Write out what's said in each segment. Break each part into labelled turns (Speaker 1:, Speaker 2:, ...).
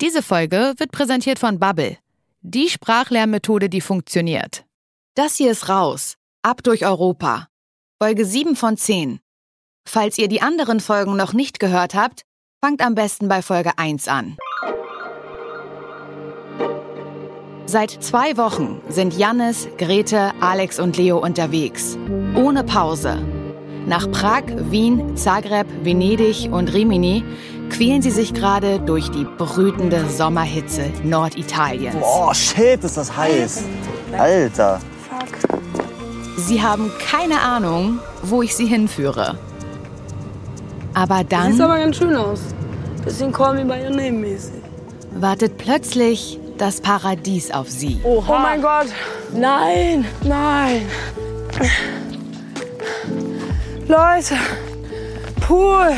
Speaker 1: Diese Folge wird präsentiert von Bubble. Die Sprachlernmethode, die funktioniert. Das hier ist raus. Ab durch Europa. Folge 7 von 10. Falls ihr die anderen Folgen noch nicht gehört habt, fangt am besten bei Folge 1 an. Seit zwei Wochen sind Jannis, Grete, Alex und Leo unterwegs. Ohne Pause. Nach Prag, Wien, Zagreb, Venedig und Rimini quälen sie sich gerade durch die brütende Sommerhitze Norditaliens.
Speaker 2: Boah, shit, ist das heiß. Alter.
Speaker 1: Sie haben keine Ahnung, wo ich sie hinführe. Aber dann
Speaker 3: Sieht aber ganz schön aus. Bisschen Call Me By Your Name mäßig.
Speaker 1: wartet plötzlich das Paradies auf sie.
Speaker 3: Oh mein Gott. Nein, nein. Leute, Pool.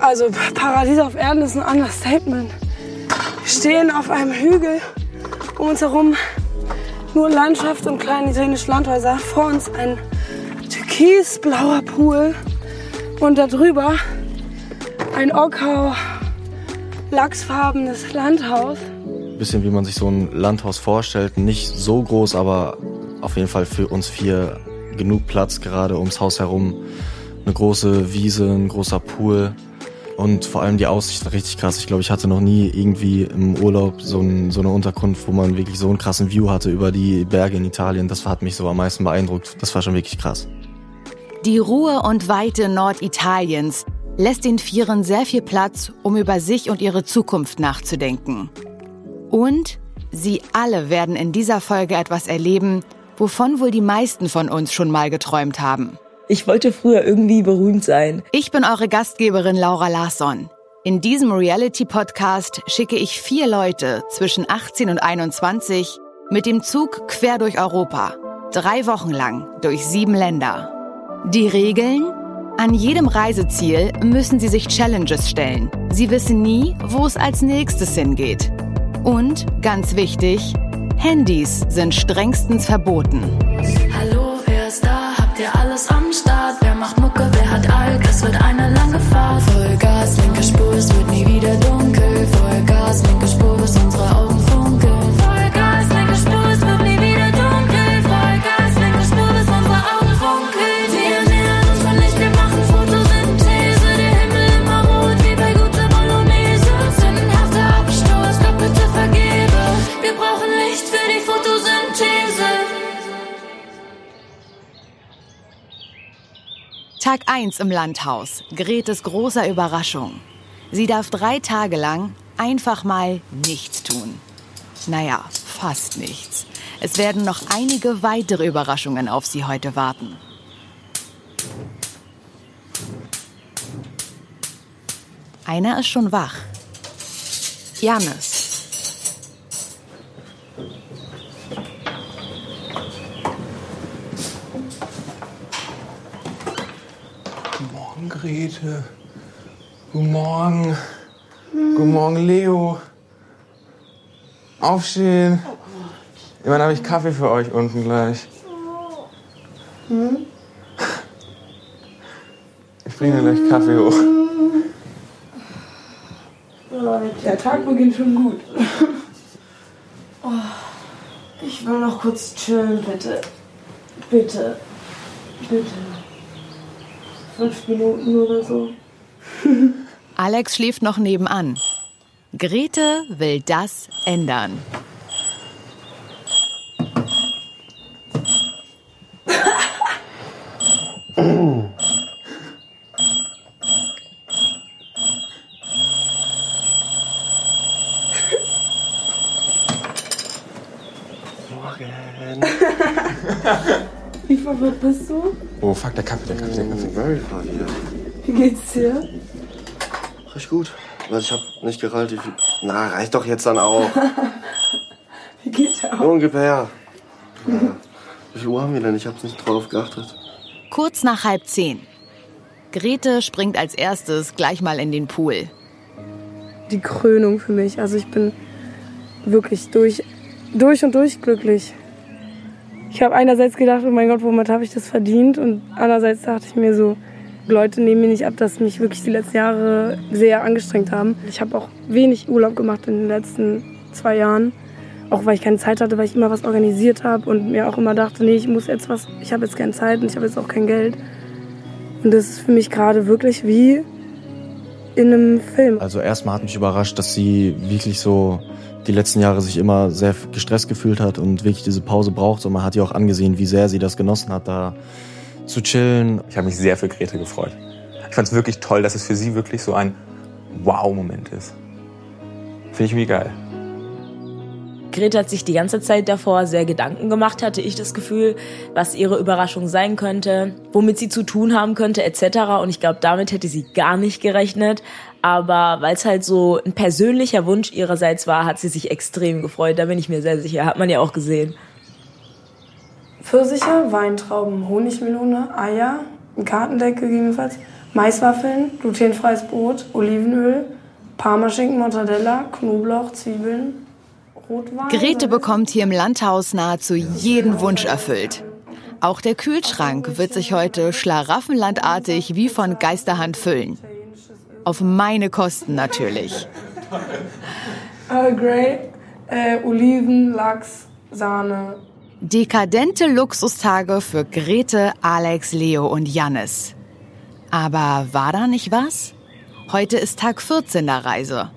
Speaker 3: Also Paradies auf Erden ist ein Understatement. Wir stehen auf einem Hügel, um uns herum nur Landschaft und kleine italienische Landhäuser. Vor uns ein türkisblauer Pool und darüber ein Ockau lachsfarbenes Landhaus.
Speaker 2: Bisschen wie man sich so ein Landhaus vorstellt. Nicht so groß, aber auf jeden Fall für uns vier genug Platz gerade ums Haus herum. Eine große Wiese, ein großer Pool. Und vor allem die Aussicht war richtig krass. Ich glaube, ich hatte noch nie irgendwie im Urlaub so, ein, so eine Unterkunft, wo man wirklich so einen krassen View hatte über die Berge in Italien. Das hat mich so am meisten beeindruckt. Das war schon wirklich krass.
Speaker 1: Die Ruhe und Weite Norditaliens lässt den Vieren sehr viel Platz, um über sich und ihre Zukunft nachzudenken. Und sie alle werden in dieser Folge etwas erleben, wovon wohl die meisten von uns schon mal geträumt haben.
Speaker 4: Ich wollte früher irgendwie berühmt sein.
Speaker 1: Ich bin eure Gastgeberin Laura Larsson. In diesem Reality-Podcast schicke ich vier Leute zwischen 18 und 21 mit dem Zug quer durch Europa. Drei Wochen lang durch sieben Länder. Die Regeln? An jedem Reiseziel müssen sie sich Challenges stellen. Sie wissen nie, wo es als nächstes hingeht. Und, ganz wichtig, Handys sind strengstens verboten.
Speaker 5: Ihr alles am Start? Wer macht Mucke, wer hat Alk? Es wird eine lange Fahrt.
Speaker 1: Tag 1 im Landhaus. Gretes großer Überraschung. Sie darf drei Tage lang einfach mal nichts tun. Naja, fast nichts. Es werden noch einige weitere Überraschungen auf sie heute warten. Einer ist schon wach. Janis.
Speaker 6: Guten Morgen, Grete. Guten Morgen. Guten Morgen, Leo. Aufstehen. Immerhin habe ich Kaffee für euch unten gleich. Ich bringe gleich Kaffee hoch.
Speaker 3: Der Tag beginnt schon gut. Oh, ich will noch kurz chillen, bitte. Bitte. Bitte. Fünf Minuten oder so.
Speaker 1: Alex schläft noch nebenan. Grete will das ändern.
Speaker 6: Morgen.
Speaker 3: Wie verwirrt bist du?
Speaker 6: Oh, fuck, der Kaffee, der Kaffee, der Kaffee.
Speaker 7: Very funny, ja.
Speaker 3: Wie geht's dir?
Speaker 7: Recht gut. Weil ich hab nicht gerallt, wie viel. Na, reicht doch jetzt dann auch.
Speaker 3: Wie geht's dir auch?
Speaker 7: Ungefähr. Ja. Wie viel Uhr haben wir denn? Ich hab's nicht drauf geachtet.
Speaker 1: Kurz nach halb zehn. Grete springt als erstes gleich mal in den Pool.
Speaker 3: Die Krönung für mich. Also ich bin wirklich durch, durch und durch glücklich. Ich habe einerseits gedacht, oh mein Gott, womit habe ich das verdient? Und andererseits dachte ich mir so, Leute nehmen mir nicht ab, dass mich wirklich die letzten Jahre sehr angestrengt haben. Ich habe auch wenig Urlaub gemacht in den letzten zwei Jahren. Auch weil ich keine Zeit hatte, weil ich immer was organisiert habe und mir auch immer dachte, nee, ich muss jetzt was, ich habe jetzt keine Zeit und ich habe jetzt auch kein Geld. Und das ist für mich gerade wirklich wie in einem Film.
Speaker 8: Also erstmal hat mich überrascht, dass sie wirklich so die letzten Jahre sich immer sehr gestresst gefühlt hat und wirklich diese Pause braucht. Und man hat ihr auch angesehen, wie sehr sie das genossen hat, da zu chillen.
Speaker 6: Ich habe mich sehr für Grete gefreut. Ich fand es wirklich toll, dass es für sie wirklich so ein Wow-Moment ist. Finde ich irgendwie geil.
Speaker 4: Grete hat sich die ganze Zeit davor sehr Gedanken gemacht, hatte ich das Gefühl, was ihre Überraschung sein könnte, womit sie zu tun haben könnte, etc. Und ich glaube, damit hätte sie gar nicht gerechnet. Aber weil es halt so ein persönlicher Wunsch ihrerseits war, hat sie sich extrem gefreut. Da bin ich mir sehr sicher. Hat man ja auch gesehen.
Speaker 3: Pfirsiche, Weintrauben, Honigmelone, Eier, ein Kartendeck gegebenenfalls, Maiswaffeln, glutenfreies Brot, Olivenöl, Parmaschinken, Mortadella, Knoblauch, Zwiebeln, Rotwein.
Speaker 1: Grete bekommt hier im Landhaus nahezu jeden Wunsch erfüllt. Auch der Kühlschrank wird sich heute schlaraffenlandartig wie von Geisterhand füllen. Auf meine Kosten natürlich.
Speaker 3: Earl Grey, äh, Oliven, Lachs, Sahne.
Speaker 1: Dekadente Luxustage für Grete, Alex, Leo und Jannis. Aber war da nicht was? Heute ist Tag 14 der Reise.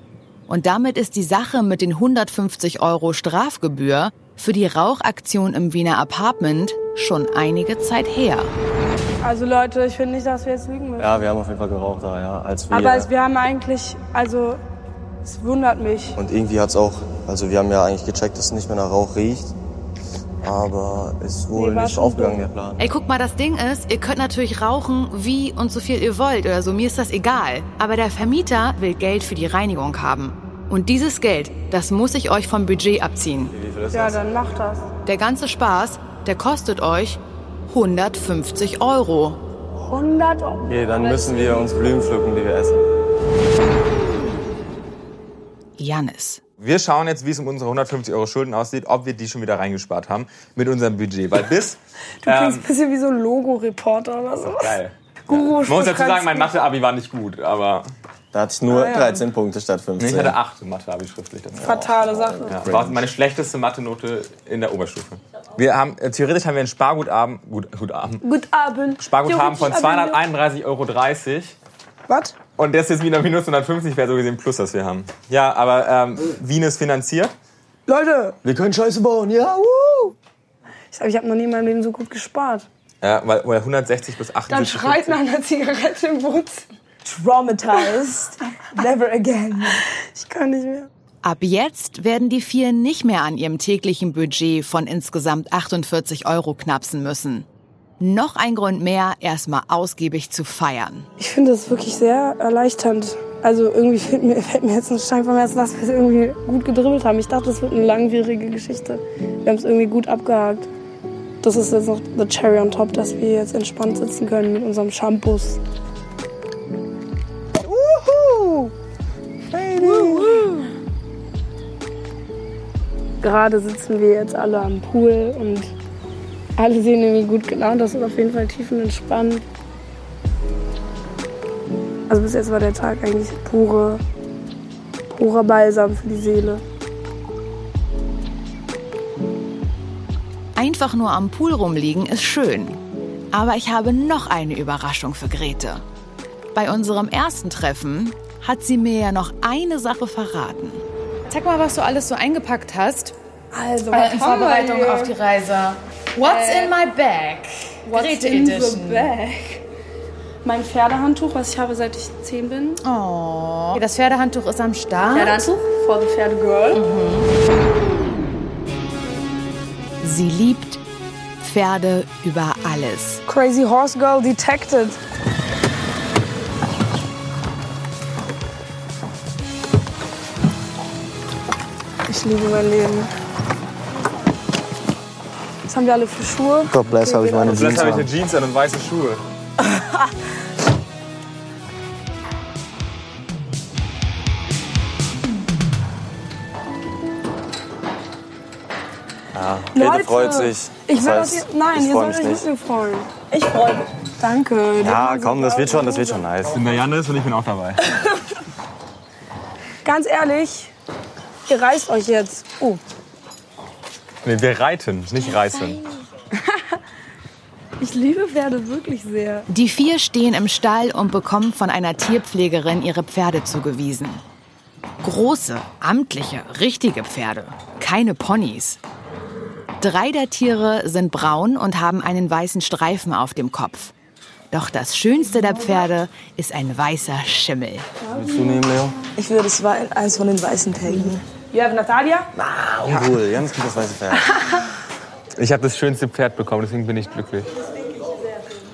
Speaker 1: Und damit ist die Sache mit den 150 Euro Strafgebühr für die Rauchaktion im Wiener Apartment schon einige Zeit her.
Speaker 3: Also Leute, ich finde nicht, dass wir jetzt lügen müssen.
Speaker 2: Ja, wir haben auf jeden Fall geraucht da, ja. Als wir,
Speaker 3: Aber es, wir haben eigentlich, also es wundert mich.
Speaker 2: und irgendwie hat's auch, also wir haben ja eigentlich gecheckt, dass es nicht mehr nach Rauch riecht. Aber ist wohl
Speaker 3: Nee,
Speaker 2: nicht
Speaker 3: schon
Speaker 2: aufgegangen,
Speaker 3: so.
Speaker 2: der Plan.
Speaker 1: Ey, guck mal, das Ding ist, ihr könnt natürlich rauchen, wie und so viel ihr wollt oder so, mir ist das egal. Aber der Vermieter will Geld für die Reinigung haben. Und dieses Geld, das muss ich euch vom Budget abziehen.
Speaker 3: Ja, dann macht das.
Speaker 1: Der ganze Spaß, der kostet euch 150 Euro.
Speaker 3: 100 Euro.
Speaker 2: Okay, dann müssen wir uns Blumen pflücken, die wir essen.
Speaker 1: Jannis.
Speaker 6: Wir schauen jetzt, wie es um unsere 150 Euro Schulden aussieht, ob wir die schon wieder reingespart haben mit unserem Budget. Weil bis.
Speaker 3: Du klingst
Speaker 6: ähm,
Speaker 3: ein bisschen wie so ein Logo-Reporter oder so.
Speaker 6: geil.
Speaker 3: Guru,
Speaker 6: Man muss dazu sagen, mein Mathe-Abi war nicht gut, aber
Speaker 2: Da hatte ich nur
Speaker 3: Ah, ja.
Speaker 2: 13 Punkte statt
Speaker 6: nee,
Speaker 2: 15.
Speaker 6: ich hatte 8 Mathe-Abi schriftlich dazu.
Speaker 3: Fatale Sache.
Speaker 6: Ja, war meine schlechteste Mathe-Note in der Oberstufe. Wir haben, äh, theoretisch haben wir ein Sparguthaben, gut, Guthaben,
Speaker 3: Guten Abend.
Speaker 6: Sparguthaben von
Speaker 3: Theoretisch
Speaker 6: 231,30 Euro.
Speaker 3: Was?
Speaker 6: Und das ist wieder minus 150, wäre so gesehen plus, was wir haben. Ja, aber ähm, Wien ist finanziert.
Speaker 3: Leute,
Speaker 2: Wir können Scheiße bauen, ja, wuhu!
Speaker 3: ich glaube, ich habe noch nie in meinem Leben so gut gespart.
Speaker 6: Ja, weil, weil 160 plus
Speaker 3: Dann
Speaker 6: 78.
Speaker 3: schreit nach einer Zigarette im Wohnzimmer.
Speaker 4: Traumatized. Never again.
Speaker 3: Ich kann nicht mehr.
Speaker 1: Ab jetzt werden die vier nicht mehr an ihrem täglichen Budget von insgesamt 48 Euro knapsen müssen. Noch ein Grund mehr, erstmal ausgiebig zu feiern.
Speaker 3: Ich finde das wirklich sehr erleichternd. Also irgendwie fällt mir, fällt mir jetzt ein Stein vom Herzen, dass wir es irgendwie gut gedribbelt haben. Ich dachte, es wird eine langwierige Geschichte. Wir haben es irgendwie gut abgehakt. Das ist jetzt noch the cherry on top, dass wir jetzt entspannt sitzen können mit unserem Shampoos. Gerade sitzen wir jetzt alle am Pool und alle sehen irgendwie gut gelaunt. Das ist auf jeden Fall tiefenentspannt. Also bis jetzt war der Tag eigentlich pure, purer Balsam für die Seele.
Speaker 1: Einfach nur am Pool rumliegen ist schön. Aber ich habe noch eine Überraschung für Grete. Bei unserem ersten Treffen hat sie mir ja noch eine Sache verraten.
Speaker 9: Zeig mal, was du alles so eingepackt hast.
Speaker 3: Also,
Speaker 9: Äh, in Vorbereitung auf die Reise. What's in my bag?
Speaker 3: What's
Speaker 9: Grete
Speaker 3: in the
Speaker 9: Edition.
Speaker 3: bag? Mein Pferdehandtuch, was ich habe, seit ich 10 bin.
Speaker 9: Oh. Das Pferdehandtuch ist am Start.
Speaker 3: Pferdehandtuch for the Pferdegirl.
Speaker 1: Sie liebt Pferde über alles.
Speaker 3: Crazy Horse Girl detected. Ich liebe mein Leben. Was haben wir alle für Schuhe?
Speaker 2: God bless, habe ich meine
Speaker 6: Vielleicht
Speaker 2: Jeans
Speaker 6: habe ich eine
Speaker 2: an.
Speaker 6: Jeans an und weiße Schuhe.
Speaker 2: Ja, Käthe freut sich.
Speaker 3: Ich
Speaker 2: Das heißt,
Speaker 3: euch, nein,
Speaker 2: ich
Speaker 3: ihr sollt
Speaker 2: mich
Speaker 3: euch
Speaker 2: nicht.
Speaker 3: freuen.
Speaker 4: Ich freue mich.
Speaker 3: Danke.
Speaker 7: Ja, komm, das wird schon, das wird schon nice.
Speaker 6: Ich bin der Janis und ich bin auch dabei.
Speaker 3: Ganz ehrlich, ihr reißt euch jetzt. Oh,
Speaker 6: Nee, wir reiten, nicht reißen.
Speaker 3: ich liebe Pferde wirklich sehr.
Speaker 1: Die vier stehen im Stall und bekommen von einer Tierpflegerin ihre Pferde zugewiesen. Große, amtliche, richtige Pferde, keine Ponys. Drei der Tiere sind braun und haben einen weißen Streifen auf dem Kopf. Doch das schönste der Pferde ist ein weißer Schimmel.
Speaker 7: Willst du nehmen, Leo?
Speaker 5: Ich würde es eins von den weißen.
Speaker 3: You have Natalia?
Speaker 7: Ah, uncool. Ganz gut das weiße Pferd.
Speaker 6: Ich habe das schönste Pferd bekommen, deswegen bin ich glücklich.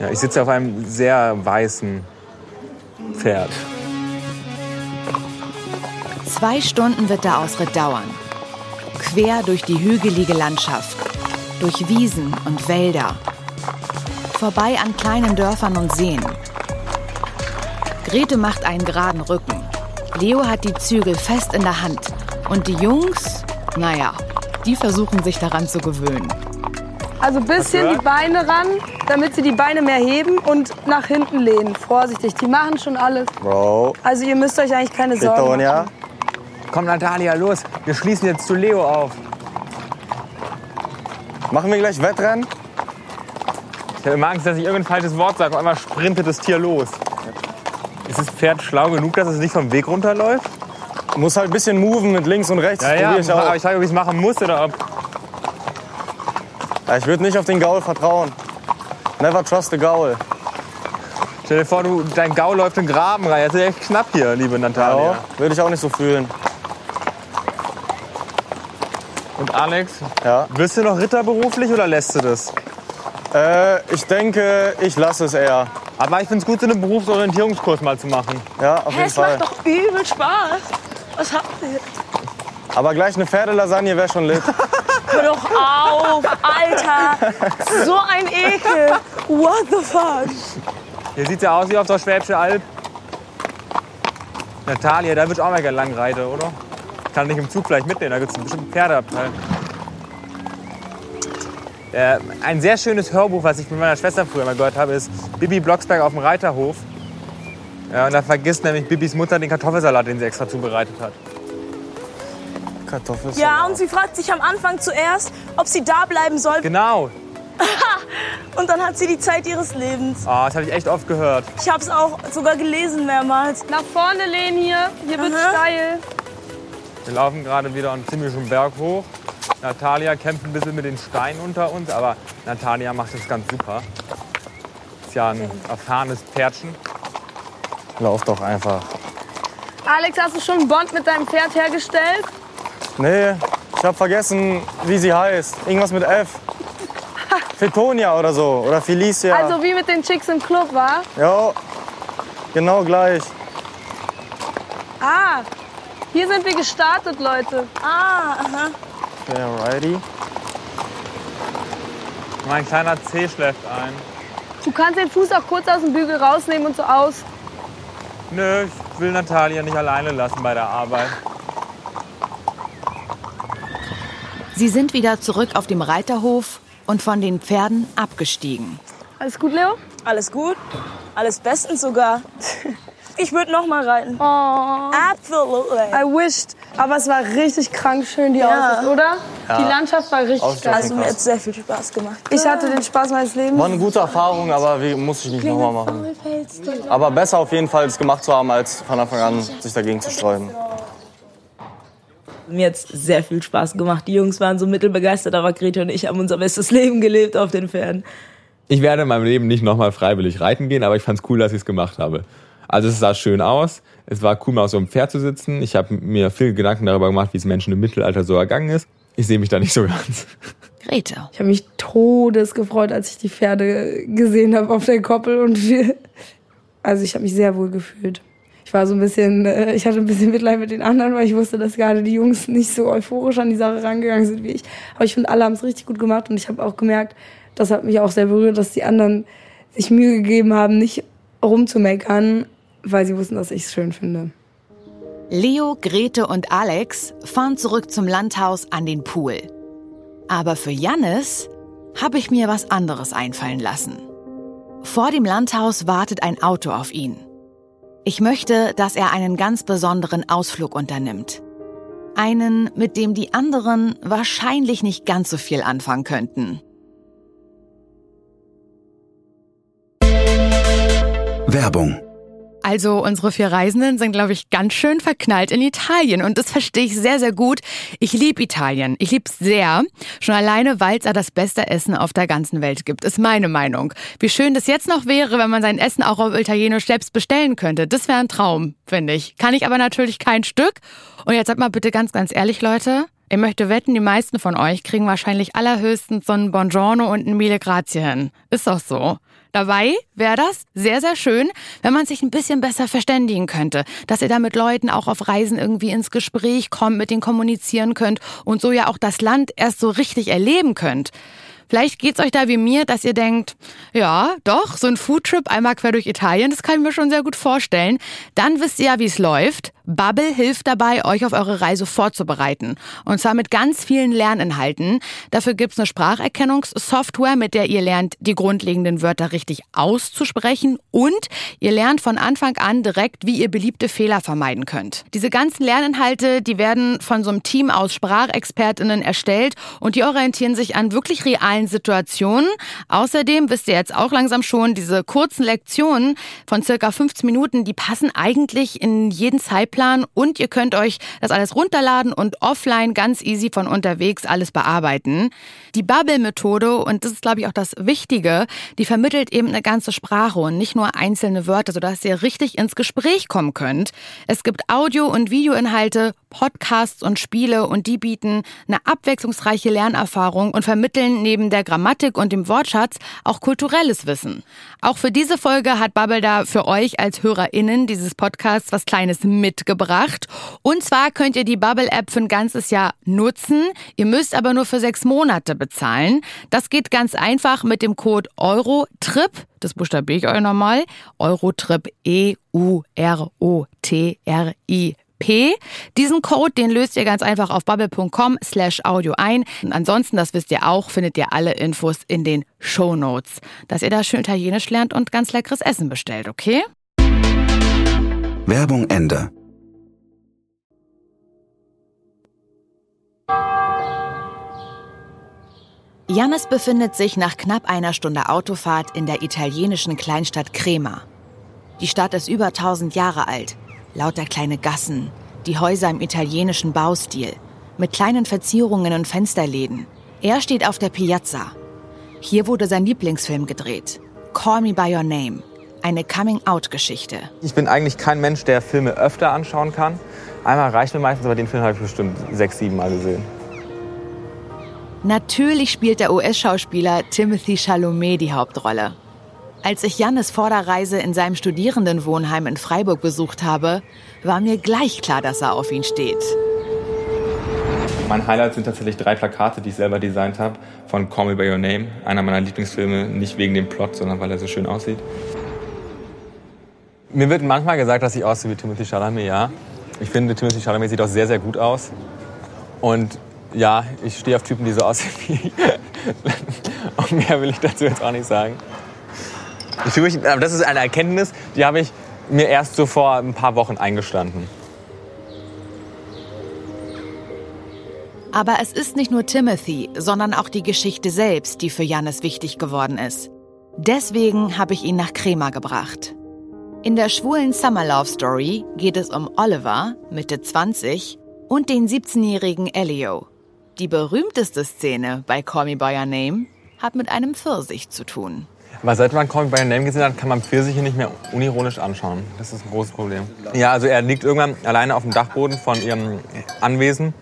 Speaker 6: Ja, ich sitze auf einem sehr weißen Pferd.
Speaker 1: Zwei Stunden wird der Ausritt dauern. Quer durch die hügelige Landschaft, durch Wiesen und Wälder, vorbei an kleinen Dörfern und Seen. Grete macht einen geraden Rücken. Leo hat die Zügel fest in der Hand. Und die Jungs, naja, die versuchen sich daran zu gewöhnen.
Speaker 3: Also ein bisschen die Beine ran, damit sie die Beine mehr heben und nach hinten lehnen. Vorsichtig, die machen schon alles.
Speaker 7: Bro.
Speaker 3: Also ihr müsst euch eigentlich keine Sorgen machen.
Speaker 6: Komm, Natalia, los. Wir schließen jetzt zu Leo auf.
Speaker 7: Machen wir gleich Wettrennen?
Speaker 6: Ich habe immer Angst, dass ich irgendein falsches Wort sage. Auf einmal sprintet das Tier los. Ist das Pferd schlau genug, dass es nicht vom Weg runterläuft?
Speaker 7: Muss halt ein bisschen moven mit links und rechts.
Speaker 6: Ja, ja,
Speaker 7: ich
Speaker 6: aber ich frage, ob ich es machen muss oder ob.
Speaker 7: Ja, ich würde nicht auf den Gaul vertrauen. Never trust a Gaul.
Speaker 6: Stell dir vor, du, dein Gau läuft in den Graben rein. Das ist echt knapp hier, liebe Natalia.
Speaker 7: Ja, würde ich auch nicht so fühlen.
Speaker 6: Und Alex,
Speaker 7: Ja.
Speaker 6: wirst du noch Ritter beruflich oder lässt du das?
Speaker 7: Äh, ich denke, ich lasse es eher.
Speaker 6: Aber ich finde es gut, so einen Berufsorientierungskurs mal zu machen.
Speaker 7: Ja, auf jeden
Speaker 5: Es
Speaker 7: Fall.
Speaker 5: macht doch übel Spaß. Was habt ihr?
Speaker 7: Aber gleich eine Pferdelasagne wäre schon lit.
Speaker 5: Hör doch auf, Alter. So ein Ekel. What the fuck?
Speaker 6: Hier sieht ja aus wie auf der Schwäbische Alb. Natalia, da wird ich auch mal gerne lang reiten, oder? Kann nicht im Zug vielleicht mitnehmen, da gibt es bestimmt einen Pferdeabteil. Äh, ein sehr schönes Hörbuch, was ich mit meiner Schwester früher mal gehört habe, ist Bibi Blocksberg auf dem Reiterhof. Ja, und da vergisst nämlich Bibis Mutter den Kartoffelsalat, den sie extra zubereitet hat.
Speaker 7: Kartoffelsalat.
Speaker 5: Ja, und sie fragt sich am Anfang zuerst, ob sie da bleiben soll.
Speaker 6: Genau.
Speaker 5: Und dann hat sie die Zeit ihres Lebens.
Speaker 6: Ah, das habe ich echt oft gehört.
Speaker 5: Ich habe es auch sogar gelesen mehrmals.
Speaker 3: Nach vorne lehnen hier. Hier wird's
Speaker 5: Aha.
Speaker 3: steil.
Speaker 6: Wir laufen gerade wieder einen ziemlichen Berg hoch. Natalia kämpft ein bisschen mit den Steinen unter uns, aber Natalia macht das ganz super. Ist ja ein erfahrenes Pferdchen.
Speaker 7: Lauf doch einfach.
Speaker 3: Alex, hast du schon einen Bond mit deinem Pferd hergestellt?
Speaker 7: Nee, ich habe vergessen, wie sie heißt. Irgendwas mit F. Fetonia oder so. Oder Felicia.
Speaker 3: Also wie mit den Chicks im Club, war?
Speaker 7: ja, genau gleich.
Speaker 3: Ah, hier sind wir gestartet, Leute.
Speaker 5: Ah, aha.
Speaker 7: Okay, alrighty.
Speaker 6: Mein kleiner Zeh schläft ein.
Speaker 3: Du kannst den Fuß auch kurz aus dem Bügel rausnehmen und so aus.
Speaker 6: Nö, ich will Natalia nicht alleine lassen bei der Arbeit.
Speaker 1: Sie sind wieder zurück auf dem Reiterhof und von den Pferden abgestiegen.
Speaker 3: Alles gut, Leo?
Speaker 5: Alles gut? Alles bestens sogar. Ich würde noch mal reiten.
Speaker 3: Oh,
Speaker 5: Absolutely.
Speaker 3: I wished. Aber es war richtig krank schön, die
Speaker 5: Ja.
Speaker 3: Aussicht, oder? Die Landschaft war richtig
Speaker 7: Aussicht
Speaker 3: geil.
Speaker 7: war
Speaker 5: Also mir hat sehr viel Spaß gemacht.
Speaker 3: Ich hatte den Spaß meines Lebens.
Speaker 7: War eine gute Erfahrung, aber wie, muss ich nicht nochmal machen. Aber besser auf jeden Fall, es gemacht zu haben, als von Anfang an sich dagegen zu sträuben.
Speaker 5: Mir hat sehr viel Spaß gemacht. Die Jungs waren so mittelbegeistert, aber Grete und ich haben unser bestes Leben gelebt auf den Pferden.
Speaker 6: Ich werde in meinem Leben nicht nochmal freiwillig reiten gehen, aber ich fand es cool, dass ich es gemacht habe. Also es sah schön aus. Es war cool, mal auf so einem Pferd zu sitzen. Ich habe mir viel Gedanken darüber gemacht, wie es Menschen im Mittelalter so ergangen ist. Ich sehe mich da nicht so ganz.
Speaker 1: Grete.
Speaker 3: Ich habe mich todes gefreut, als ich die Pferde gesehen habe auf der Koppel und wir, also ich habe mich sehr wohl gefühlt. Ich war so ein bisschen, äh, ich hatte ein bisschen Mitleid mit den anderen, weil ich wusste, dass gerade die Jungs nicht so euphorisch an die Sache rangegangen sind wie ich. Aber ich finde, alle haben es richtig gut gemacht und ich habe auch gemerkt, das hat mich auch sehr berührt, dass die anderen sich Mühe gegeben haben, nicht rumzumeckern, weil sie wussten, dass ich es schön finde.
Speaker 1: Leo, Grete und Alex fahren zurück zum Landhaus an den Pool. Aber für Jannis habe ich mir was anderes einfallen lassen. Vor dem Landhaus wartet ein Auto auf ihn. Ich möchte, dass er einen ganz besonderen Ausflug unternimmt. Einen, mit dem die anderen wahrscheinlich nicht ganz so viel anfangen könnten.
Speaker 10: Werbung
Speaker 1: also unsere vier Reisenden sind, glaube ich, ganz schön verknallt in Italien und das verstehe ich sehr, sehr gut. Ich liebe Italien. Ich liebe es sehr. Schon alleine, weil es da das beste Essen auf der ganzen Welt gibt, ist meine Meinung. Wie schön das jetzt noch wäre, wenn man sein Essen auch auf Italienisch selbst bestellen könnte. Das wäre ein Traum, finde ich. Kann ich aber natürlich kein Stück. Und jetzt sagt mal bitte ganz, ganz ehrlich, Leute. Ich möchte wetten, die meisten von euch kriegen wahrscheinlich allerhöchstens so ein Buongiorno und ein Mille Grazie hin. Ist doch so. Dabei wäre das sehr, sehr schön, wenn man sich ein bisschen besser verständigen könnte, dass ihr da mit Leuten auch auf Reisen irgendwie ins Gespräch kommt, mit denen kommunizieren könnt und so ja auch das Land erst so richtig erleben könnt. Vielleicht geht's euch da wie mir, dass ihr denkt, ja, doch, so ein Foodtrip einmal quer durch Italien, das kann ich mir schon sehr gut vorstellen. Dann wisst ihr ja, wie es läuft. Bubble hilft dabei, euch auf eure Reise vorzubereiten. Und zwar mit ganz vielen Lerninhalten. Dafür gibt's eine Spracherkennungssoftware, mit der ihr lernt, die grundlegenden Wörter richtig auszusprechen. Und ihr lernt von Anfang an direkt, wie ihr beliebte Fehler vermeiden könnt. Diese ganzen Lerninhalte, die werden von so einem Team aus Sprachexpertinnen erstellt und die orientieren sich an wirklich realen Situationen. Außerdem wisst ihr jetzt auch langsam schon, diese kurzen Lektionen von circa 15 Minuten, die passen eigentlich in jeden Zeitplan Fahrplan und ihr könnt euch das alles runterladen und offline ganz easy von unterwegs alles bearbeiten. Die Bubble-Methode, und das ist glaube ich auch das Wichtige, die vermittelt eben eine ganze Sprache und nicht nur einzelne Wörter, sodass ihr richtig ins Gespräch kommen könnt. Es gibt Audio- und Videoinhalte, Podcasts und Spiele und die bieten eine abwechslungsreiche Lernerfahrung und vermitteln neben der Grammatik und dem Wortschatz auch kulturelles Wissen. Auch für diese Folge hat Bubble da für euch als HörerInnen dieses Podcasts was Kleines mitgebracht. Und zwar könnt ihr die Bubble-App für ein ganzes Jahr nutzen. Ihr müsst aber nur für sechs Monate bezahlen. Das geht ganz einfach mit dem Code EUROTRIP. Das buchstabiere ich euch nochmal. EUROTRIP. E-U-R-O-T-R-I. P. Diesen Code, den löst ihr ganz einfach auf bubble.com slash audio ein. Und ansonsten, das wisst ihr auch, findet ihr alle Infos in den Show Notes. Dass ihr da schön Italienisch lernt und ganz leckeres Essen bestellt, okay?
Speaker 10: Werbung Ende.
Speaker 1: Jannis befindet sich nach knapp einer Stunde Autofahrt in der italienischen Kleinstadt Crema. Die Stadt ist über 1000 Jahre alt Lauter kleine Gassen, die Häuser im italienischen Baustil, mit kleinen Verzierungen und Fensterläden. Er steht auf der Piazza. Hier wurde sein Lieblingsfilm gedreht. Call Me By Your Name. Eine Coming-out-Geschichte.
Speaker 6: Ich bin eigentlich kein Mensch, der Filme öfter anschauen kann. Einmal reicht mir meistens, aber den Film habe ich bestimmt sechs, sieben Mal gesehen.
Speaker 1: Natürlich spielt der US-Schauspieler Timothy Chalamet die Hauptrolle. Als ich Jannes Vorderreise in seinem Studierendenwohnheim in Freiburg besucht habe, war mir gleich klar, dass er auf ihn steht.
Speaker 6: Mein Highlight sind tatsächlich drei Plakate, die ich selber designt habe, von Call Me By Your Name. Einer meiner Lieblingsfilme, nicht wegen dem Plot, sondern weil er so schön aussieht. Mir wird manchmal gesagt, dass ich aussehe wie Timothy Chalamet, ja. Ich finde, Timothy Chalamet sieht auch sehr, sehr gut aus. Und ja, ich stehe auf Typen, die so aussehen wie ich. Mehr will ich dazu jetzt auch nicht sagen. Ich mich, aber das ist eine Erkenntnis, die habe ich mir erst so vor ein paar Wochen eingestanden.
Speaker 1: Aber es ist nicht nur Timothy, sondern auch die Geschichte selbst, die für Jannis wichtig geworden ist. Deswegen habe ich ihn nach Crema gebracht. In der schwulen Summer Love Story geht es um Oliver, Mitte 20, und den 17-jährigen Elio. Die berühmteste Szene bei Call Me By Your Name hat mit einem Pfirsich zu tun.
Speaker 6: Aber seit man Call Me By Your Name gesehen hat, kann man Pfirsiche nicht mehr unironisch anschauen. Das ist ein großes Problem. Ja, also er liegt irgendwann alleine auf dem Dachboden von ihrem Anwesen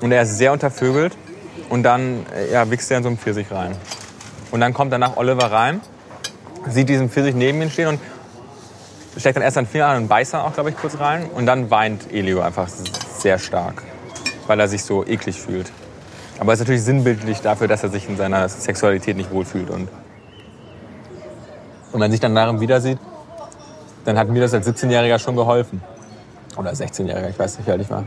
Speaker 6: und er ist sehr untervögelt und dann ja, wichst er in so einen Pfirsich rein. Und dann kommt danach Oliver rein, sieht diesen Pfirsich neben ihm stehen und steckt dann erst seinen Finger an und beißt dann auch, glaube ich, kurz rein. Und dann weint Elio einfach sehr stark, weil er sich so eklig fühlt. Aber es ist natürlich sinnbildlich dafür, dass er sich in seiner Sexualität nicht wohlfühlt. Und und wenn sich dann darin wieder sieht, dann hat mir das als 17-Jähriger schon geholfen. Oder 16-Jähriger, ich weiß nicht, wie alt ich war.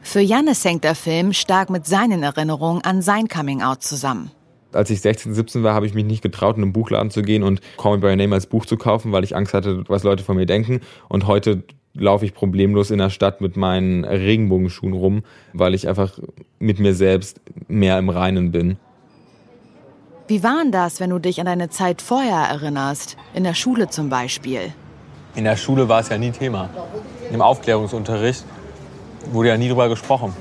Speaker 1: Für Jannis hängt der Film stark mit seinen Erinnerungen an sein Coming-out zusammen.
Speaker 11: Als ich 16, 17 war, habe ich mich nicht getraut, in einen Buchladen zu gehen und Call Me By Your Name als Buch zu kaufen, weil ich Angst hatte, was Leute von mir denken. Und heute laufe ich problemlos in der Stadt mit meinen Regenbogenschuhen rum, weil ich einfach mit mir selbst mehr im Reinen bin.
Speaker 1: Wie war denn das, wenn du dich an deine Zeit vorher erinnerst? In der Schule zum Beispiel.
Speaker 6: In der Schule war es ja nie Thema. Im Aufklärungsunterricht wurde ja nie drüber gesprochen.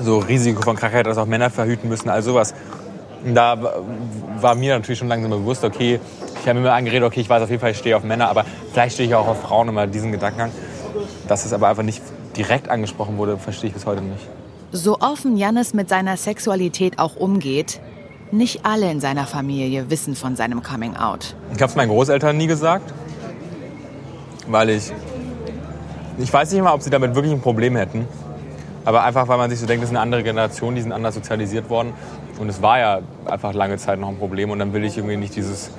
Speaker 6: So Risiko von Krankheit, dass auch Männer verhüten müssen, all sowas. Da war mir natürlich schon langsam bewusst, okay, ich habe mir immer angeredet, okay, ich weiß auf jeden Fall, ich stehe auf Männer, aber vielleicht stehe ich auch auf Frauen immer diesen Gedankengang. Dass es aber einfach nicht direkt angesprochen wurde, verstehe ich bis heute nicht.
Speaker 1: So offen Jannis mit seiner Sexualität auch umgeht, nicht alle in seiner Familie wissen von seinem Coming Out.
Speaker 6: Ich habe es meinen Großeltern nie gesagt, weil ich, ich weiß nicht mal, ob sie damit wirklich ein Problem hätten. Aber einfach, weil man sich so denkt, das ist eine andere Generation, die sind anders sozialisiert worden. Und es war ja einfach lange Zeit noch ein Problem. Und dann will ich irgendwie nicht dieses,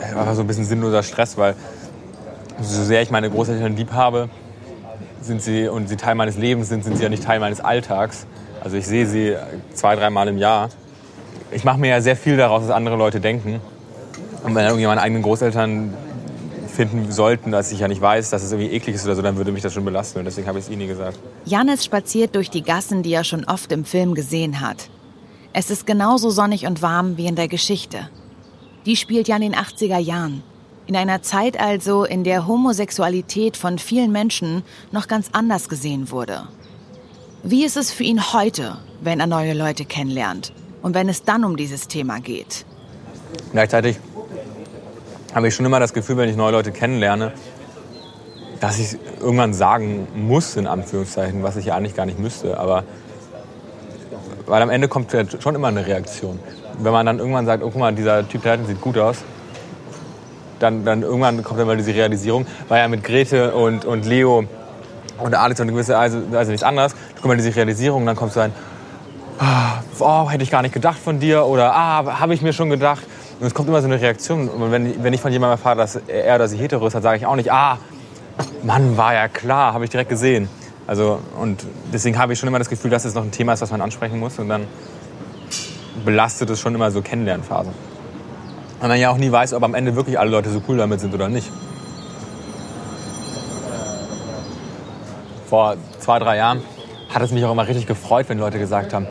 Speaker 6: äh, einfach so ein bisschen sinnloser Stress, weil so sehr ich meine Großeltern lieb habe, sind sie und sie Teil meines Lebens sind, sind sie ja nicht Teil meines Alltags. Also ich sehe sie zwei, dreimal im Jahr. Ich mache mir ja sehr viel daraus, was andere Leute denken. Und wenn irgendwie meine eigenen Großeltern finden sollten, dass ich ja nicht weiß, dass es irgendwie eklig ist oder so, dann würde mich das schon belasten. Und deswegen habe ich es ihnen nie gesagt.
Speaker 1: Jannis spaziert durch die Gassen, die er schon oft im Film gesehen hat. Es ist genauso sonnig und warm wie in der Geschichte. Die spielt ja in den 80er Jahren. In einer Zeit also, in der Homosexualität von vielen Menschen noch ganz anders gesehen wurde. Wie ist es für ihn heute, wenn er neue Leute kennenlernt und wenn es dann um dieses Thema geht?
Speaker 6: Gleichzeitig habe ich schon immer das Gefühl, wenn ich neue Leute kennenlerne, dass ich irgendwann sagen muss, in Anführungszeichen, was ich ja eigentlich gar nicht müsste. Aber weil am Ende kommt schon immer eine Reaktion. Wenn man dann irgendwann sagt, oh guck mal, dieser Typ da hinten sieht gut aus, dann, dann irgendwann kommt immer diese Realisierung, weil ja mit Grete und, und Leo und Alex und eine gewisse also, also nichts anderes, da kommt immer diese Realisierung und dann kommt so ein, oh, hätte ich gar nicht gedacht von dir oder ah, habe ich mir schon gedacht. Und es kommt immer so eine Reaktion. Und wenn, wenn ich von jemandem erfahre, dass er oder sie hetero ist, dann sage ich auch nicht, ah, Mann, war ja klar, habe ich direkt gesehen. Also, und deswegen habe ich schon immer das Gefühl, dass es noch ein Thema ist, was man ansprechen muss. Und dann belastet es schon immer so Kennenlernphasen. Und man ja auch nie weiß, ob am Ende wirklich alle Leute so cool damit sind oder nicht. Vor zwei, drei Jahren hat es mich auch immer richtig gefreut, wenn Leute gesagt haben,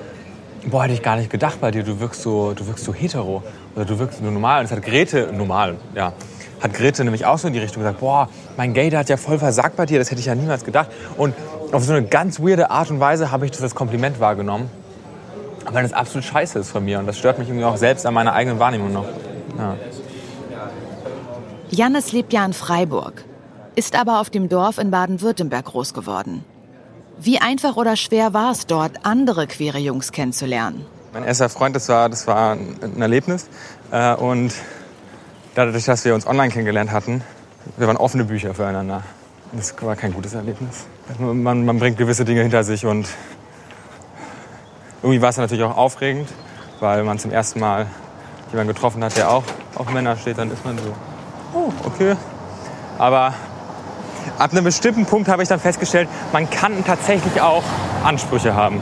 Speaker 6: boah, hätte ich gar nicht gedacht bei dir, du wirkst so, du wirkst so hetero oder du wirkst nur normal. Und das hat Grete, normal, ja, hat Grete nämlich auch so in die Richtung gesagt, boah, mein Gay, der hat ja voll versagt bei dir, das hätte ich ja niemals gedacht. Und auf so eine ganz weirde Art und Weise habe ich das als Kompliment wahrgenommen, weil das absolut scheiße ist von mir und das stört mich irgendwie auch selbst an meiner eigenen Wahrnehmung noch. Ja.
Speaker 1: Jannis lebt ja in Freiburg, ist aber auf dem Dorf in Baden-Württemberg groß geworden. Wie einfach oder schwer war es dort, andere queere Jungs kennenzulernen?
Speaker 6: Mein erster Freund, das war, das war ein Erlebnis. Äh, und dadurch, dass wir uns online kennengelernt hatten, wir waren offene Bücher füreinander. Das war kein gutes Erlebnis. Man, man bringt gewisse Dinge hinter sich und irgendwie war es natürlich auch aufregend, weil man zum ersten Mal jemanden getroffen hat, der auch auf Männer steht. Dann ist man so, oh, okay. Aber ab einem bestimmten Punkt habe ich dann festgestellt, man kann tatsächlich auch Ansprüche haben.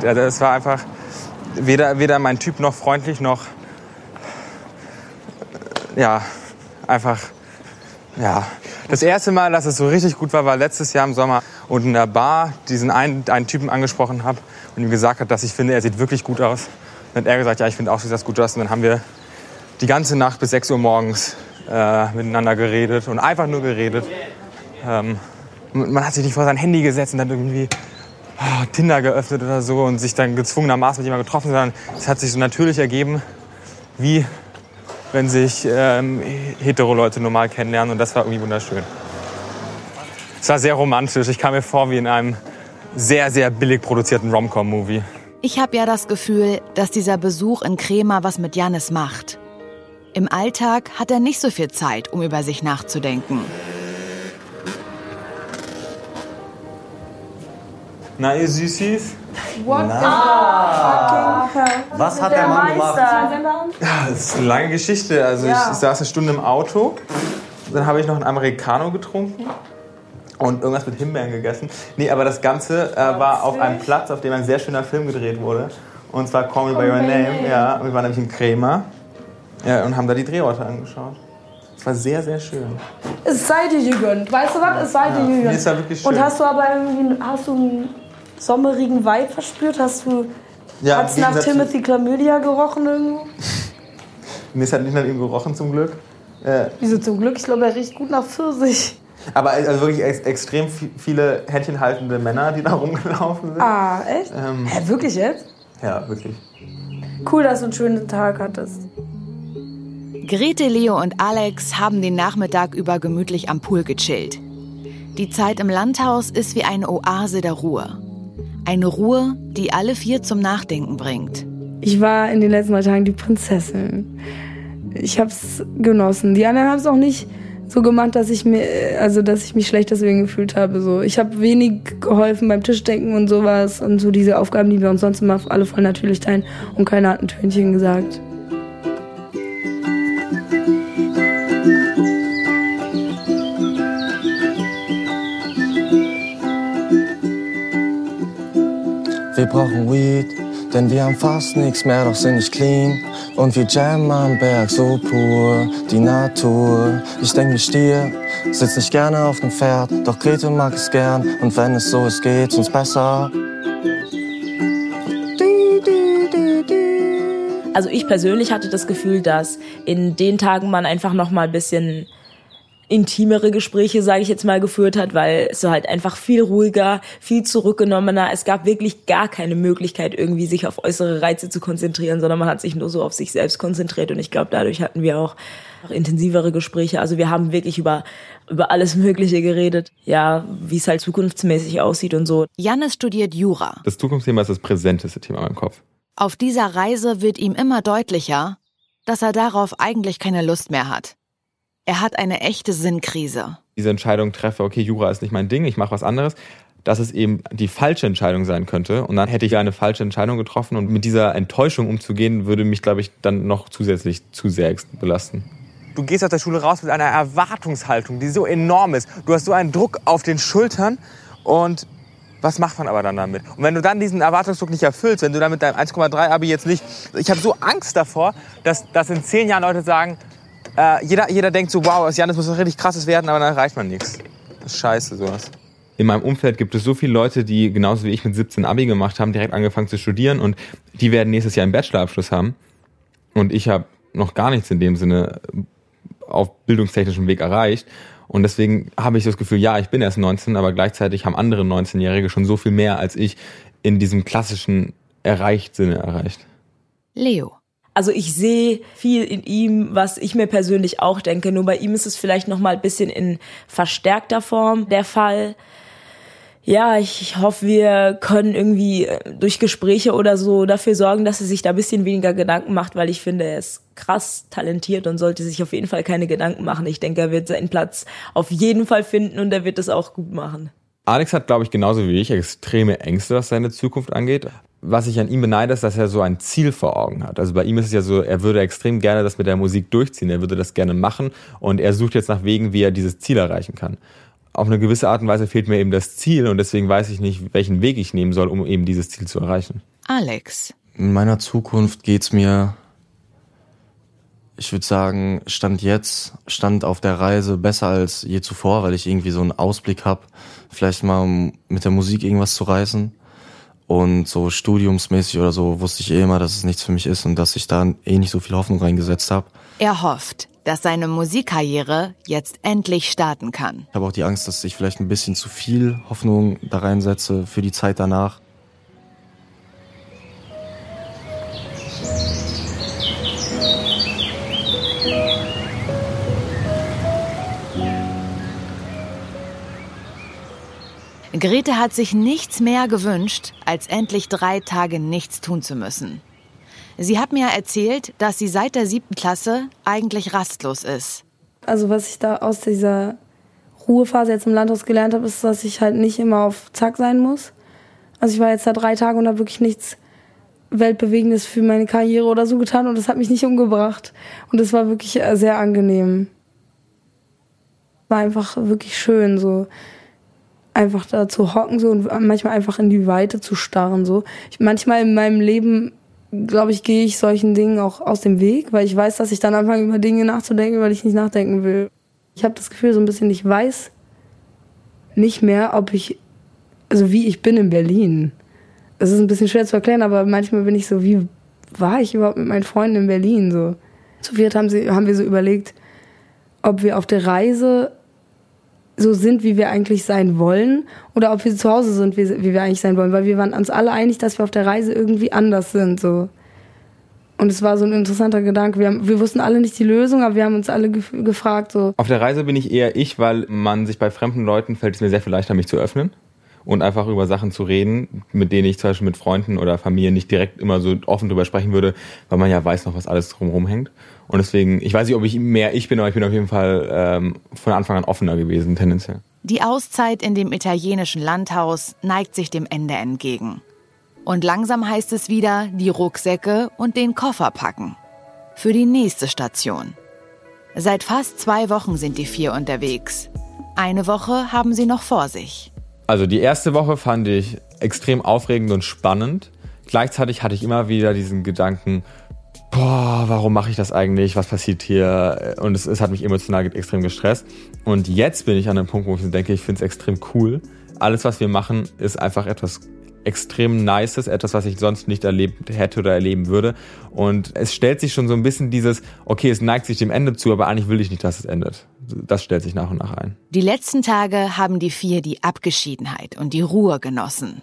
Speaker 6: Das war einfach weder, weder mein Typ noch freundlich noch ja, einfach ja. Das erste Mal, dass es so richtig gut war, war letztes Jahr im Sommer und in der Bar diesen einen, einen Typen angesprochen habe und ihm gesagt habe, dass ich finde, er sieht wirklich gut aus. Dann hat er gesagt, ja, ich finde auch, sieht das gut aus. Und dann haben wir die ganze Nacht bis 6 Uhr morgens äh, miteinander geredet und einfach nur geredet. Ähm, man hat sich nicht vor sein Handy gesetzt und dann irgendwie oh, Tinder geöffnet oder so und sich dann gezwungenermaßen mit jemandem getroffen, sondern es hat sich so natürlich ergeben, wie wenn sich ähm, hetero Leute normal kennenlernen und das war irgendwie wunderschön. Es war sehr romantisch. Ich kam mir vor wie in einem sehr, sehr billig produzierten Rom-Com-Movie.
Speaker 1: Ich habe ja das Gefühl, dass dieser Besuch in Krema was mit Janis macht. Im Alltag hat er nicht so viel Zeit, um über sich nachzudenken.
Speaker 6: Na, ihr Süßis?
Speaker 3: What
Speaker 10: Na. Was hat der Mann gemacht?
Speaker 6: Ja, das ist eine lange Geschichte. Also
Speaker 3: Ja.
Speaker 6: ich saß eine Stunde im Auto, dann habe ich noch einen Americano getrunken und irgendwas mit Himbeeren gegessen. Nee, aber das Ganze äh, war auf einem Platz, auf dem ein sehr schöner Film gedreht wurde. Und zwar Call Me By Your Name. Ja, wir waren nämlich in Crema ja, und haben da die Drehorte angeschaut. Es war sehr, sehr schön.
Speaker 3: Es sei dir gegönnt. Weißt du was? Es sei dir gegönnt.
Speaker 6: Nee, es war wirklich schön.
Speaker 3: Und hast du aber irgendwie hast du sommerigen Vibe verspürt? Hast du
Speaker 6: Ja,
Speaker 3: hat's nach Timothy Chlamydia gerochen irgendwo?
Speaker 6: Nee, es hat nicht nach ihm gerochen zum Glück. Äh,
Speaker 3: Wieso zum Glück? Ich glaube, er riecht gut nach Pfirsich.
Speaker 6: aber also wirklich ex extrem vi- viele händchenhaltende Männer, die da rumgelaufen sind.
Speaker 3: Ah, echt?
Speaker 6: Ähm,
Speaker 3: Hä, wirklich jetzt?
Speaker 6: ja, wirklich.
Speaker 3: Cool, dass du einen schönen Tag hattest.
Speaker 1: Grete, Leo und Alex haben den Nachmittag über gemütlich am Pool gechillt. Die Zeit im Landhaus ist wie eine Oase der Ruhe. Eine Ruhe, die alle vier zum Nachdenken bringt.
Speaker 3: Ich war in den letzten drei Tagen die Prinzessin. Ich hab's genossen. Die anderen haben es auch nicht so gemacht, dass ich mir, also dass ich mich schlecht deswegen gefühlt habe. So, ich habe wenig geholfen beim Tischdenken und sowas und so diese Aufgaben, die wir uns sonst immer alle voll natürlich teilen. Und keiner hat ein Tönchen gesagt.
Speaker 12: Wir brauchen Weed, denn wir haben fast nichts mehr, doch sind nicht clean. Und wir jammen am Berg so pur, die Natur. Ich denk wie Stier, sitz nicht gerne auf dem Pferd, doch Grete mag es gern. Und wenn es so ist, geht's uns besser.
Speaker 4: Also ich persönlich hatte das Gefühl, dass in den Tagen man einfach noch mal ein bisschen intimere Gespräche, sage ich jetzt mal, geführt hat, weil es so halt einfach viel ruhiger, viel zurückgenommener. Es gab wirklich gar keine Möglichkeit, irgendwie sich auf äußere Reize zu konzentrieren, sondern man hat sich nur so auf sich selbst konzentriert. Und ich glaube, dadurch hatten wir auch auch intensivere Gespräche. Also wir haben wirklich über, über alles Mögliche geredet. Ja, wie es halt zukunftsmäßig aussieht und so.
Speaker 1: Jannis studiert Jura.
Speaker 11: Das Zukunftsthema ist das präsenteste Thema in meinem Kopf.
Speaker 1: Auf dieser Reise wird ihm immer deutlicher, dass er darauf eigentlich keine Lust mehr hat. Er hat eine echte Sinnkrise.
Speaker 11: Diese Entscheidung treffe, okay, Jura ist nicht mein Ding, ich mache was anderes, dass es eben die falsche Entscheidung sein könnte. Und dann hätte ich eine falsche Entscheidung getroffen und mit dieser Enttäuschung umzugehen, würde mich, glaube ich, dann noch zusätzlich zu sehr belasten.
Speaker 6: Du gehst aus der Schule raus mit einer Erwartungshaltung, die so enorm ist. Du hast so einen Druck auf den Schultern und was macht man aber dann damit? Und wenn du dann diesen Erwartungsdruck nicht erfüllst, wenn du dann mit deinem 1,3 Abi jetzt nicht... Ich habe so Angst davor, dass, dass in zehn Jahren Leute sagen, äh, jeder, jeder denkt so, wow, aus Janis muss was richtig krasses werden, aber dann erreicht man nichts. Das ist scheiße, sowas.
Speaker 11: In meinem Umfeld gibt es so viele Leute, die genauso wie ich mit 17 Abi gemacht haben, direkt angefangen zu studieren und die werden nächstes Jahr einen Bachelorabschluss haben. Und ich habe noch gar nichts in dem Sinne auf bildungstechnischem Weg erreicht. Und deswegen habe ich das Gefühl, ja, ich bin erst 19, aber gleichzeitig haben andere 19-Jährige schon so viel mehr als ich in diesem klassischen Erreicht-Sinne erreicht.
Speaker 1: Leo.
Speaker 4: Also ich sehe viel in ihm, was ich mir persönlich auch denke. Nur bei ihm ist es vielleicht noch mal ein bisschen in verstärkter Form der Fall. Ja, ich, hoffe, wir können irgendwie äh, durch Gespräche oder so dafür sorgen, dass er sich da ein bisschen weniger Gedanken macht, weil ich finde, er ist krass talentiert und sollte sich auf jeden Fall keine Gedanken machen. Ich denke, er wird seinen Platz auf jeden Fall finden und er wird es auch gut machen.
Speaker 11: Alex hat, glaube ich, genauso wie ich extreme Ängste, was seine Zukunft angeht. Was ich an ihm beneide, ist, dass er so ein Ziel vor Augen hat. Also bei ihm ist es ja so, er würde extrem gerne das mit der Musik durchziehen, er würde das gerne machen und er sucht jetzt nach Wegen, wie er dieses Ziel erreichen kann. Auf eine gewisse Art und Weise fehlt mir eben das Ziel und deswegen weiß ich nicht, welchen Weg ich nehmen soll, um eben dieses Ziel zu erreichen.
Speaker 1: Alex.
Speaker 2: In meiner Zukunft geht's mir, ich würde sagen, Stand jetzt, Stand auf der Reise besser als je zuvor, weil ich irgendwie so einen Ausblick habe, vielleicht mal um mit der Musik irgendwas zu reißen. Und so studiumsmäßig oder so wusste ich eh immer, dass es nichts für mich ist und dass ich da eh nicht so viel Hoffnung reingesetzt habe.
Speaker 1: Er hofft, dass seine Musikkarriere jetzt endlich starten kann.
Speaker 2: Ich habe auch die Angst, dass ich vielleicht ein bisschen zu viel Hoffnung da reinsetze für die Zeit danach.
Speaker 1: Grete hat sich nichts mehr gewünscht, als endlich drei Tage nichts tun zu müssen. Sie hat mir erzählt, dass sie seit der siebten Klasse eigentlich rastlos ist.
Speaker 3: Also was ich da aus dieser Ruhephase jetzt im Landhaus gelernt habe, ist, dass ich halt nicht immer auf Zack sein muss. Also ich war jetzt da drei Tage und habe wirklich nichts Weltbewegendes für meine Karriere oder so getan und das hat mich nicht umgebracht. Und es war wirklich äh, sehr angenehm. War einfach wirklich schön, so einfach da zu hocken so und manchmal einfach in die Weite zu starren. So. Ich, manchmal in meinem Leben glaube ich, gehe ich solchen Dingen auch aus dem Weg, weil ich weiß, dass ich dann anfange, über Dinge nachzudenken, die ich nicht nachdenken will. Ich habe das Gefühl, so ein bisschen, ich weiß nicht mehr, ob ich, also wie ich bin in Berlin. Es ist ein bisschen schwer zu erklären, aber manchmal bin ich so, wie war ich überhaupt mit meinen Freunden in Berlin? So. Zu viert haben, sie, haben wir so überlegt, ob wir auf der Reise so sind, wie wir eigentlich sein wollen, oder ob wir zu Hause sind, wie, wie wir eigentlich sein wollen. Weil wir waren uns alle einig, dass wir auf der Reise irgendwie anders sind. So. Und es war so ein interessanter Gedanke. Wir, haben, wir wussten alle nicht die Lösung, aber wir haben uns alle gef gefragt. So.
Speaker 6: Auf der Reise bin ich eher ich, weil man sich bei fremden Leuten fällt es mir sehr viel leichter, mich zu öffnen und einfach über Sachen zu reden, mit denen ich zum Beispiel mit Freunden oder Familie nicht direkt immer so offen drüber sprechen würde, weil man ja weiß noch, was alles drumherum hängt. Und deswegen, ich weiß nicht, ob ich mehr ich bin, aber ich bin auf jeden Fall ähm, von Anfang an offener gewesen, tendenziell.
Speaker 1: Die Auszeit in dem italienischen Landhaus neigt sich dem Ende entgegen. Und langsam heißt es wieder, die Rucksäcke und den Koffer packen. Für die nächste Station. Seit fast zwei Wochen sind die vier unterwegs. Eine Woche haben sie noch vor sich.
Speaker 6: Also die erste Woche fand ich extrem aufregend und spannend. Gleichzeitig hatte ich immer wieder diesen Gedanken, boah, warum mache ich das eigentlich? Was passiert hier? Und es, es hat mich emotional extrem gestresst. Und jetzt bin ich an einem Punkt, wo ich denke, ich finde es extrem cool. Alles, was wir machen, ist einfach etwas extrem Nices, etwas, was ich sonst nicht erlebt hätte oder erleben würde. Und es stellt sich schon so ein bisschen dieses, okay, es neigt sich dem Ende zu, aber eigentlich will ich nicht, dass es endet. Das stellt sich nach und nach ein.
Speaker 1: Die letzten Tage haben die vier die Abgeschiedenheit und die Ruhe genossen.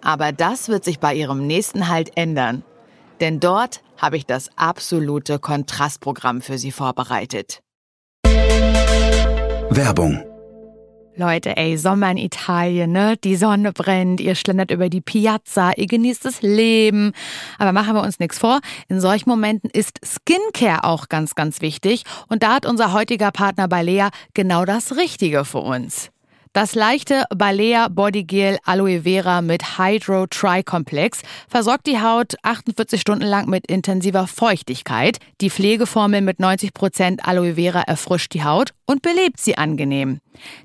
Speaker 1: Aber das wird sich bei ihrem nächsten Halt ändern. Denn dort habe ich das absolute Kontrastprogramm für sie vorbereitet.
Speaker 10: Werbung
Speaker 1: Leute, ey, Sommer in Italien, ne? Die Sonne brennt, ihr schlendert über die Piazza, ihr genießt das Leben. Aber machen wir uns nichts vor. In solchen Momenten ist Skincare auch ganz, ganz wichtig. Und da hat unser heutiger Partner Balea genau das Richtige für uns. Das leichte Balea Body Gel Aloe Vera mit Hydro Tri Complex versorgt die Haut 48 Stunden lang mit intensiver Feuchtigkeit. Die Pflegeformel mit 90% Aloe Vera erfrischt die Haut und belebt sie angenehm.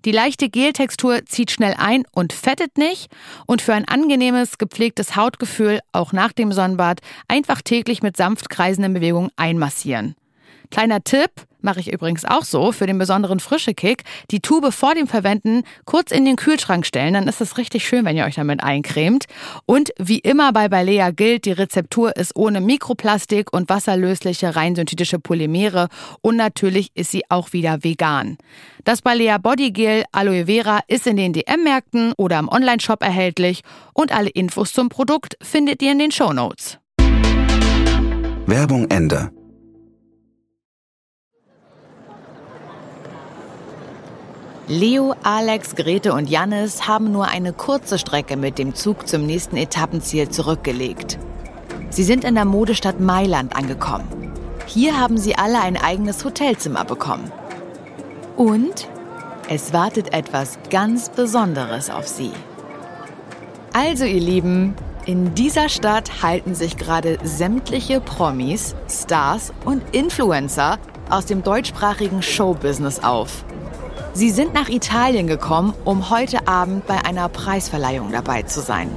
Speaker 1: Die leichte Geltextur zieht schnell ein und fettet nicht. Und für ein angenehmes, gepflegtes Hautgefühl, auch nach dem Sonnenbad, einfach täglich mit sanft kreisenden Bewegungen einmassieren. Kleiner Tipp, mache ich übrigens auch so, für den besonderen frische Kick, die Tube vor dem Verwenden kurz in den Kühlschrank stellen, dann ist es richtig schön, wenn ihr euch damit eincremt. Und wie immer bei Balea gilt, die Rezeptur ist ohne Mikroplastik und wasserlösliche rein synthetische Polymere und natürlich ist sie auch wieder vegan. Das Balea Body Gel Aloe Vera ist in den DM-Märkten oder im Onlineshop erhältlich und alle Infos zum Produkt findet ihr in den Show Notes.
Speaker 10: Werbung Ende.
Speaker 1: Leo, Alex, Grete und Jannis haben nur eine kurze Strecke mit dem Zug zum nächsten Etappenziel zurückgelegt. Sie sind in der Modestadt Mailand angekommen. Hier haben sie alle ein eigenes Hotelzimmer bekommen. Und es wartet etwas ganz Besonderes auf sie. Also ihr Lieben, in dieser Stadt halten sich gerade sämtliche Promis, Stars und Influencer aus dem deutschsprachigen Showbusiness auf. Sie sind nach Italien gekommen, um heute Abend bei einer Preisverleihung dabei zu sein.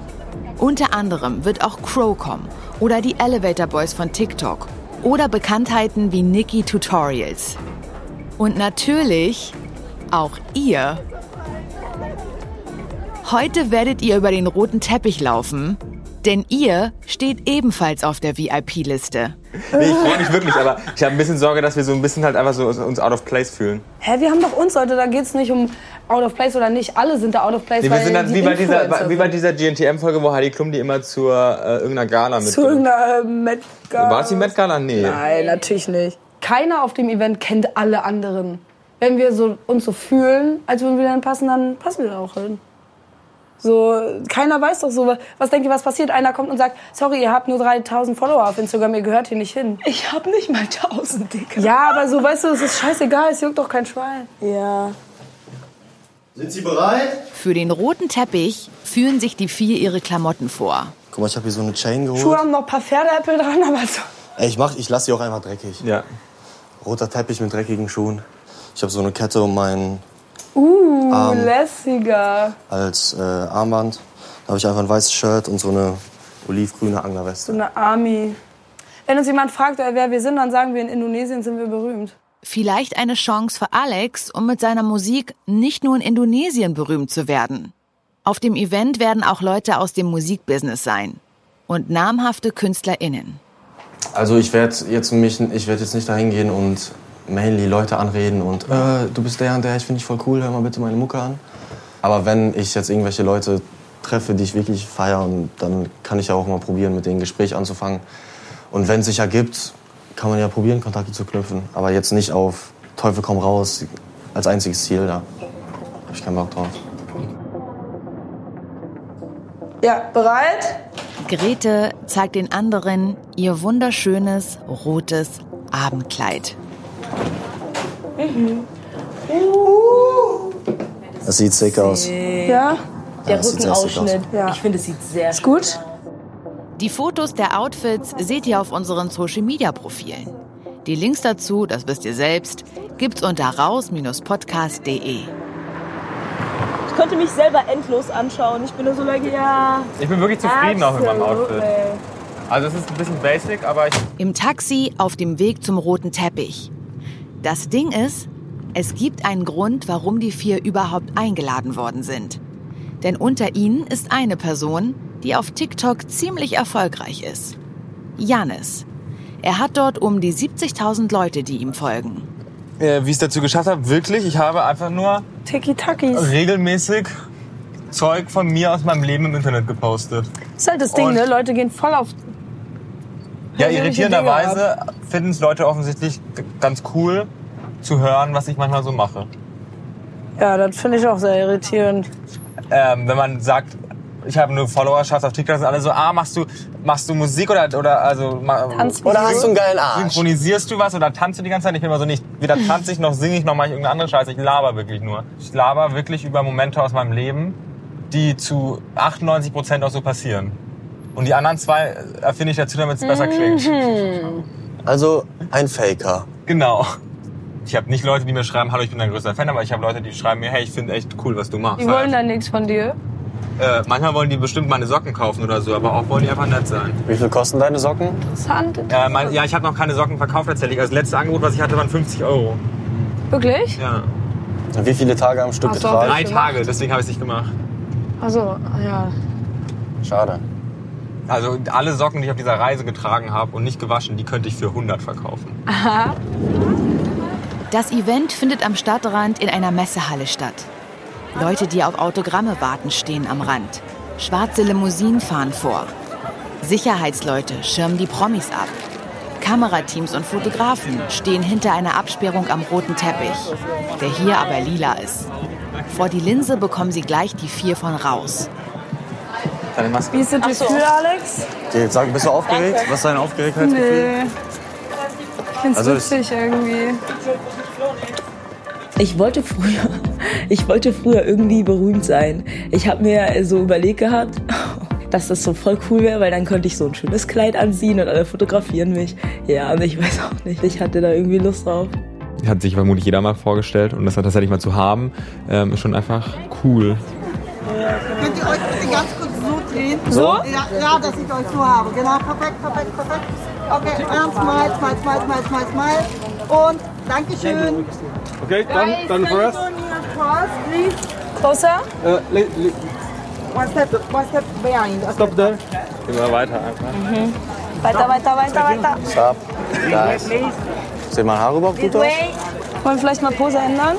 Speaker 1: Unter anderem wird auch Crow kommen oder die Elevator Boys von TikTok oder Bekanntheiten wie Nikki Tutorials. Und natürlich auch ihr. Heute werdet ihr über den roten Teppich laufen denn ihr steht ebenfalls auf der VIP-Liste.
Speaker 13: Nee, ich freue mich wirklich, aber ich habe ein bisschen Sorge, dass wir so ein bisschen halt einfach so uns out of place fühlen.
Speaker 3: Hä, wir haben doch uns Leute, da geht es nicht um out of place oder nicht. Alle sind da out of place.
Speaker 13: Nee, wir sind halt die wie, bei dieser, wie bei dieser GNTM-Folge, wo Heidi Klum die immer zur äh, irgendeiner Gala mit.
Speaker 3: Zu irgendeiner äh, Met Gala.
Speaker 13: War es die Met Gala? Nee.
Speaker 3: Nein, natürlich nicht. Keiner auf dem Event kennt alle anderen. Wenn wir so, uns so fühlen, als würden wir dann passen, dann passen wir da auch hin. So, keiner weiß doch so, was denkt ihr, was passiert? Einer kommt und sagt, sorry, ihr habt nur 3000 Follower auf Instagram, ihr gehört hier nicht hin.
Speaker 5: Ich hab nicht mal 1000, Dicker.
Speaker 3: Ja, aber so, weißt du, es ist scheißegal, es juckt doch kein Schwein.
Speaker 5: Ja.
Speaker 7: Sind Sie bereit?
Speaker 1: Für den roten Teppich führen sich die vier ihre Klamotten vor.
Speaker 2: Guck mal, ich habe hier so eine Chain geholt.
Speaker 3: Schuhe haben noch ein paar Pferdeäpfel dran, aber so.
Speaker 2: Ey, ich, mach, ich lasse sie auch einfach dreckig.
Speaker 13: Ja.
Speaker 2: Roter Teppich mit dreckigen Schuhen. Ich habe so eine Kette um meinen
Speaker 3: Uh,
Speaker 2: Arm
Speaker 3: lässiger.
Speaker 2: als äh, Armband. Da habe ich einfach ein weißes Shirt und so eine
Speaker 12: olivgrüne Anglerweste.
Speaker 3: So eine Army. Wenn uns jemand fragt, wer wir sind, dann sagen wir, in Indonesien sind wir berühmt.
Speaker 1: Vielleicht eine Chance für Alex, um mit seiner Musik nicht nur in Indonesien berühmt zu werden. Auf dem Event werden auch Leute aus dem Musikbusiness sein und namhafte KünstlerInnen.
Speaker 12: Also ich werde jetzt mich, ich werde jetzt nicht dahin gehen und mainly Leute anreden und äh, du bist der und der, ich finde dich voll cool, hör mal bitte meine Mucke an. Aber wenn ich jetzt irgendwelche Leute treffe, die ich wirklich feiere, dann kann ich ja auch mal probieren, mit denen ein Gespräch anzufangen. Und wenn es sich ergibt, kann man ja probieren, Kontakte zu knüpfen. Aber jetzt nicht auf Teufel komm raus als einziges Ziel, da habe ich keinen Bock drauf.
Speaker 3: Ja, bereit?
Speaker 1: Grete zeigt den anderen ihr wunderschönes rotes Abendkleid.
Speaker 3: Mhm.
Speaker 12: Das sieht sick aus.
Speaker 3: Ja?
Speaker 4: Der
Speaker 12: sick
Speaker 4: Rückenausschnitt,
Speaker 3: Ja.
Speaker 4: ich finde, es sieht sehr
Speaker 3: Ist gut?
Speaker 1: Die Fotos der Outfits seht ihr auf unseren Social Media Profilen. Die Links dazu, das wisst ihr selbst, gibt's unter raus-podcast.de.
Speaker 4: Ich konnte mich selber endlos anschauen. Ich bin nur so like, ja.
Speaker 6: Ich bin wirklich zufrieden auch mit meinem Outfit. Also es ist ein bisschen basic, aber ich
Speaker 1: Im Taxi auf dem Weg zum roten Teppich. Das Ding ist, es gibt einen Grund, warum die vier überhaupt eingeladen worden sind. Denn unter ihnen ist eine Person, die auf TikTok ziemlich erfolgreich ist. Janis. Er hat dort um die 70.000 Leute, die ihm folgen.
Speaker 6: äh, wie ich es dazu geschafft habe, wirklich, ich habe einfach nur
Speaker 3: Tiki-Takis.
Speaker 6: regelmäßig Zeug von mir aus meinem Leben im Internet gepostet.
Speaker 3: Das ist halt das Ding,
Speaker 6: Und-
Speaker 3: ne? Leute gehen voll auf.
Speaker 6: Ja, irritierenderweise finden es Leute offensichtlich ganz cool zu hören, was ich manchmal so mache.
Speaker 3: Ja, das finde ich auch sehr irritierend.
Speaker 6: Ähm, wenn man sagt, ich habe eine Followerschaft auf TikTok, sind alle so, ah, machst du, machst du Musik oder, oder also
Speaker 3: Tanzmusik.
Speaker 12: Oder hast du einen geilen Arsch?
Speaker 6: synchronisierst du was oder tanzt du die ganze Zeit? Ich bin immer so nicht, weder tanze ich noch singe ich noch mache ich irgendeine andere Scheiße. Ich laber wirklich nur. Ich laber wirklich über Momente aus meinem Leben, die zu 98 Prozent auch so passieren. Und die anderen zwei erfinde ich dazu, damit es besser klingt.
Speaker 12: Also ein Faker.
Speaker 6: Genau. Ich habe nicht Leute, die mir schreiben, hallo, ich bin dein größter Fan, aber ich habe Leute, die schreiben mir, hey, ich finde echt cool, was du machst.
Speaker 3: Die wollen dann nichts von dir.
Speaker 6: äh, manchmal wollen die bestimmt meine Socken kaufen oder so, aber auch wollen die einfach nett sein.
Speaker 12: Wie viel kosten deine Socken?
Speaker 3: Interessant.
Speaker 6: Äh, mein, ja, ich habe noch keine Socken verkauft tatsächlich. Also Das letzte Angebot, was ich hatte, waren 50 Euro.
Speaker 3: Wirklich?
Speaker 6: Ja.
Speaker 12: Wie viele Tage am Stück
Speaker 3: so,
Speaker 12: getragen?
Speaker 6: Drei Tage, deswegen habe ich es nicht gemacht.
Speaker 3: Also, ja.
Speaker 12: Schade.
Speaker 6: Also alle Socken, die ich auf dieser Reise getragen habe und nicht gewaschen, die könnte ich für 100 verkaufen.
Speaker 1: Das Event findet am Stadtrand in einer Messehalle statt. Leute, die auf Autogramme warten, stehen am Rand. Schwarze Limousinen fahren vor. Sicherheitsleute schirmen die Promis ab. Kamerateams und Fotografen stehen hinter einer Absperrung am roten Teppich, der hier aber lila ist. Vor die Linse bekommen sie gleich die vier von raus.
Speaker 6: Deine Maske.
Speaker 3: Wie ist das Gefühl, Alex?
Speaker 12: Okay, sag, bist du aufgeregt? Was ist dein Aufgeregtheitsgefühl?
Speaker 3: Nee. Ich find's
Speaker 12: Also ich-
Speaker 3: witzig irgendwie.
Speaker 4: Ich wollte früher, ich wollte früher irgendwie berühmt sein. Ich habe mir so überlegt gehabt, dass das so voll cool wäre, weil dann könnte ich so ein schönes Kleid anziehen und alle fotografieren mich. Ja, und ich weiß auch nicht, ich hatte da irgendwie Lust drauf.
Speaker 11: Hat sich vermutlich jeder mal vorgestellt und das dann tatsächlich mal zu haben, ähm, ist schon einfach cool.
Speaker 14: Könnt ihr euch bitte ganz kurz so drehen?
Speaker 12: So?
Speaker 14: Ja, ja, dass ich euch so habe. Genau, perfekt, perfekt, perfekt. Okay, ernst, smile, smile, smile, smile, smile, smile. Und Dankeschön.
Speaker 7: Okay, dann, dann for us.
Speaker 3: Closer?
Speaker 7: Uh, le,
Speaker 14: One step, one step behind. Okay.
Speaker 7: stop there.
Speaker 6: Immer weiter einfach.
Speaker 3: Weiter, weiter, weiter, weiter.
Speaker 12: Stop. Guys. Sehen meine Haare überhaupt gut aus?
Speaker 3: Wollen wir vielleicht mal Pose ändern?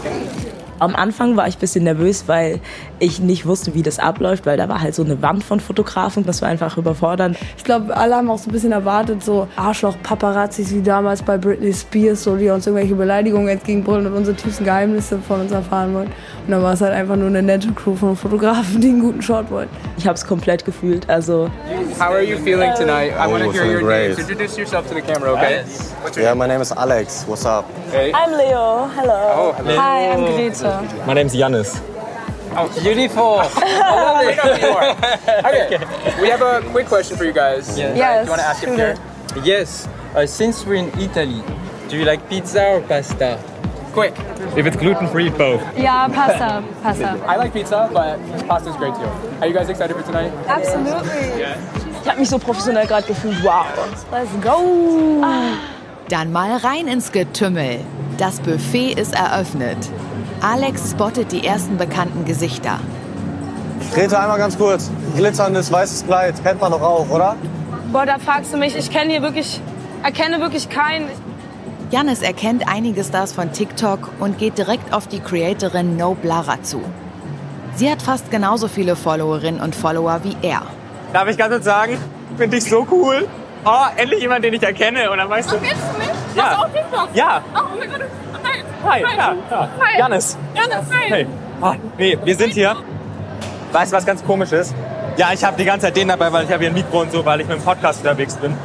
Speaker 4: Am Anfang war ich ein bisschen nervös, weil ich nicht wusste, wie das abläuft, weil da war halt so eine Wand von Fotografen. Das war einfach überfordernd.
Speaker 3: Ich glaube, alle haben auch so ein bisschen erwartet, so Arschloch-Paparazzis wie damals bei Britney Spears, so, die uns irgendwelche Beleidigungen entgegenbrüllen und unsere tiefsten Geheimnisse von uns erfahren wollen. Und dann war es halt einfach nur eine nette Crew von Fotografen, die einen guten Shot wollten.
Speaker 4: Ich habe es komplett gefühlt. Also
Speaker 15: How are you feeling tonight? I
Speaker 12: Oh,
Speaker 15: want to hear
Speaker 12: feeling
Speaker 15: your
Speaker 12: great.
Speaker 15: names. Introduce yourself to the camera, okay?
Speaker 12: Yeah, my name is Alex. What's up?
Speaker 15: Hey.
Speaker 4: I'm Leo. Hello.
Speaker 15: Oh, hello.
Speaker 3: Hi, I'm Grete.
Speaker 6: Mein Name ist Janis.
Speaker 15: Oh, beautiful. I love it. okay, we have a quick question for you guys.
Speaker 3: Yes,
Speaker 15: You want to ask
Speaker 3: shoot
Speaker 15: here?
Speaker 3: it.
Speaker 16: Yes. Uh, since we're in Italy, do you like pizza or pasta?
Speaker 15: Quick.
Speaker 6: If it's gluten free, both.
Speaker 3: Ja, Pasta, Pasta.
Speaker 15: I like pizza, but pasta's great too. Are you guys excited for tonight?
Speaker 3: Absolutely.
Speaker 15: Yeah.
Speaker 4: Ich habe mich so professionell gerade gefühlt. Wow. Let's go.
Speaker 1: Dann mal rein ins Getümmel. Das Buffet ist eröffnet. Alex spottet die ersten bekannten Gesichter.
Speaker 7: Grete, einmal ganz kurz. Glitzerndes weißes Kleid, kennt man doch auch, oder?
Speaker 3: Boah, da fragst du mich. Ich kenne hier wirklich, erkenne wirklich keinen.
Speaker 1: Janis erkennt einige Stars von TikTok und geht direkt auf die Creatorin No Blara zu. Sie hat fast genauso viele Followerinnen und Follower wie er.
Speaker 6: Darf ich ganz kurz sagen, finde ich so cool. Oh, endlich jemand, den ich erkenne. Und dann weißt du.
Speaker 17: Kennst du mich?
Speaker 6: Ja.
Speaker 17: Hast du auch TikTok?
Speaker 6: Ja.
Speaker 17: Oh mein Gott. Hi.
Speaker 6: Ja, ja.
Speaker 17: Hi.
Speaker 6: Janis.
Speaker 17: Janis, hi.
Speaker 6: Hey. Ah, nee, wir sind hier. Weißt du, was ganz komisch ist? Ja, ich habe die ganze Zeit den dabei, weil ich habe hier ein Mikro und so, weil ich mit dem Podcast unterwegs bin.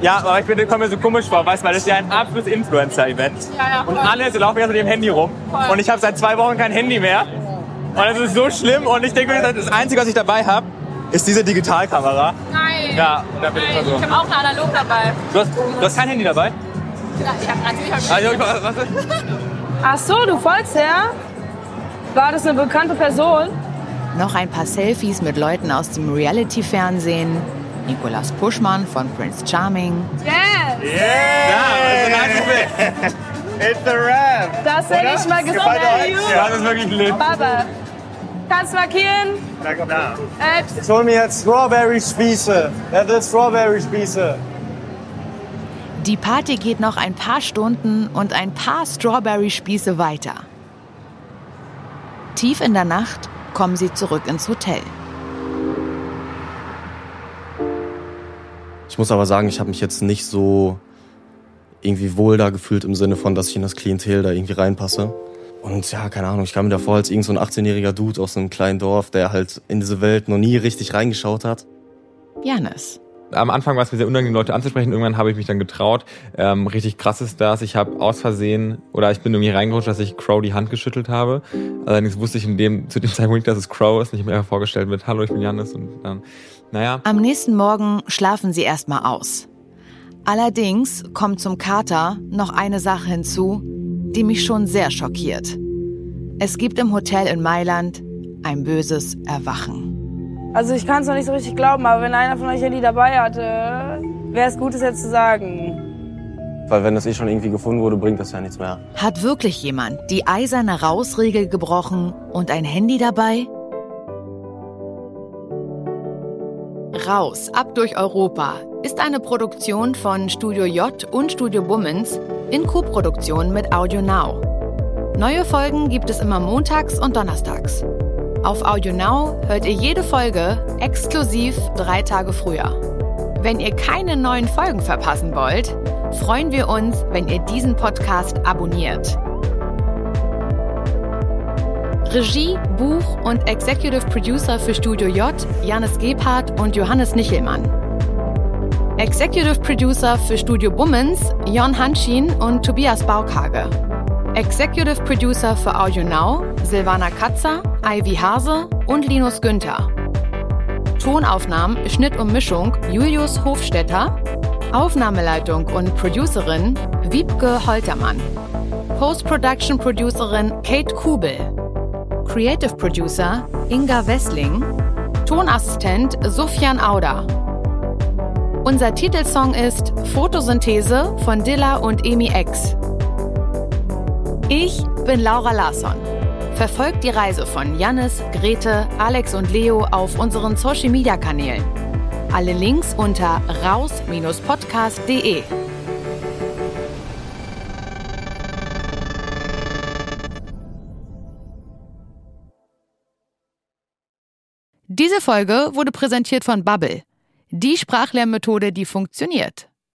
Speaker 6: Ja, aber ich bin, komme mir so komisch vor, weißt du, weil das ist ja ein absolutes Influencer-Event.
Speaker 17: Ja, ja,
Speaker 6: und alle so laufen jetzt mit dem Handy rum.
Speaker 17: Voll.
Speaker 6: Und ich habe seit zwei Wochen kein Handy mehr. Und das ist so schlimm. Und ich denke mir, das Einzige, was ich dabei habe, ist diese Digitalkamera.
Speaker 17: Nein.
Speaker 6: Ja, da bin ich
Speaker 17: Nein,
Speaker 6: mal so.
Speaker 17: ich habe auch eine analog dabei.
Speaker 6: Du hast, du hast kein Handy dabei?
Speaker 17: Ja, ich habe natürlich hab
Speaker 6: Also?
Speaker 3: Ach so, du folgst her? War das eine bekannte Person?
Speaker 1: Noch ein paar Selfies mit Leuten aus dem Reality-Fernsehen. Nicolas Puschmann von Prince Charming.
Speaker 3: Yeah!
Speaker 6: Ja, It's the rap.
Speaker 3: Das hätte ich mal gesagt.
Speaker 6: Ja, das ist wirklich lit.
Speaker 3: Baba. Kannst markieren? Äh,
Speaker 7: Ich hol mir jetzt Strawberry-Spieße. Wer will Strawberry-Spieße?
Speaker 1: Die Party geht noch ein paar Stunden und ein paar Strawberry-Spieße weiter. Tief in der Nacht kommen sie zurück ins Hotel.
Speaker 2: Ich muss aber sagen, ich habe mich jetzt nicht so irgendwie wohl da gefühlt im Sinne von, dass ich in das Klientel da irgendwie reinpasse. Und ja, keine Ahnung, ich kam mir davor als irgend so ein 18-jähriger Dude aus einem kleinen Dorf, der halt in diese Welt noch nie richtig reingeschaut hat.
Speaker 1: Janis.
Speaker 11: Am Anfang war es mir sehr unangenehm, Leute anzusprechen. Irgendwann habe ich mich dann getraut. Ähm, richtig krass ist das. Ich habe aus Versehen oder ich bin irgendwie reingerutscht, dass ich Crow die Hand geschüttelt habe. Allerdings wusste ich in dem, zu dem Zeitpunkt nicht, dass es Crow ist. Mir einfach vorgestellt mit Hallo, ich bin Janis. Und dann, naja.
Speaker 1: Am nächsten Morgen schlafen sie erstmal aus. Allerdings kommt zum Kater noch eine Sache hinzu, die mich schon sehr schockiert. Es gibt im Hotel in Mailand ein böses Erwachen.
Speaker 3: Also ich kann es noch nicht so richtig glauben, aber wenn einer von euch Handy dabei hatte, wäre es gut, es jetzt zu sagen.
Speaker 2: Weil wenn das eh schon irgendwie gefunden wurde, bringt das ja nichts mehr.
Speaker 1: Hat wirklich jemand die eiserne Rausregel gebrochen und ein Handy dabei? Raus, ab durch Europa ist eine Produktion von Studio J und Studio Bummens in Koproduktion mit Audio Now. Neue Folgen gibt es immer montags und donnerstags. Auf Audio Now hört ihr jede Folge exklusiv drei Tage früher. Wenn ihr keine neuen Folgen verpassen wollt, freuen wir uns, wenn ihr diesen Podcast abonniert. Regie, Buch und Executive Producer für Studio J, Janis Gebhardt und Johannes Nichelmann. Executive Producer für Studio Bummens, Jon Hanschin und Tobias Baukage. Executive Producer für Audio Now, Silvana Katzer, Ivy Hase und Linus Günther. Tonaufnahmen, Schnitt und Mischung Julius Hofstetter. Aufnahmeleitung und Producerin Wiebke Holtermann. Post-Production Producerin Kate Kubel. Creative Producer Inga Wessling. Tonassistent Sufjan Auda. Unser Titelsong ist Photosynthese von Dilla und Emi X. Ich bin Laura Larsson. Verfolgt die Reise von Jannis, Grete, Alex und Leo auf unseren Social Media Kanälen. Alle Links unter raus-podcast.de. Diese Folge wurde präsentiert von Bubble, die Sprachlernmethode, die funktioniert.